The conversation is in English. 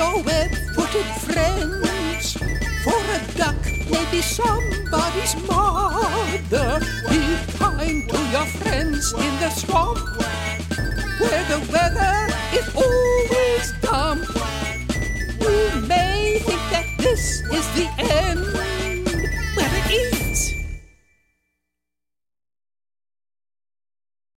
your web-footed friends. For a duck may be somebody's mother. Be kind to your friends in the swamp, where the weather is always dumb. You may think that this is the end.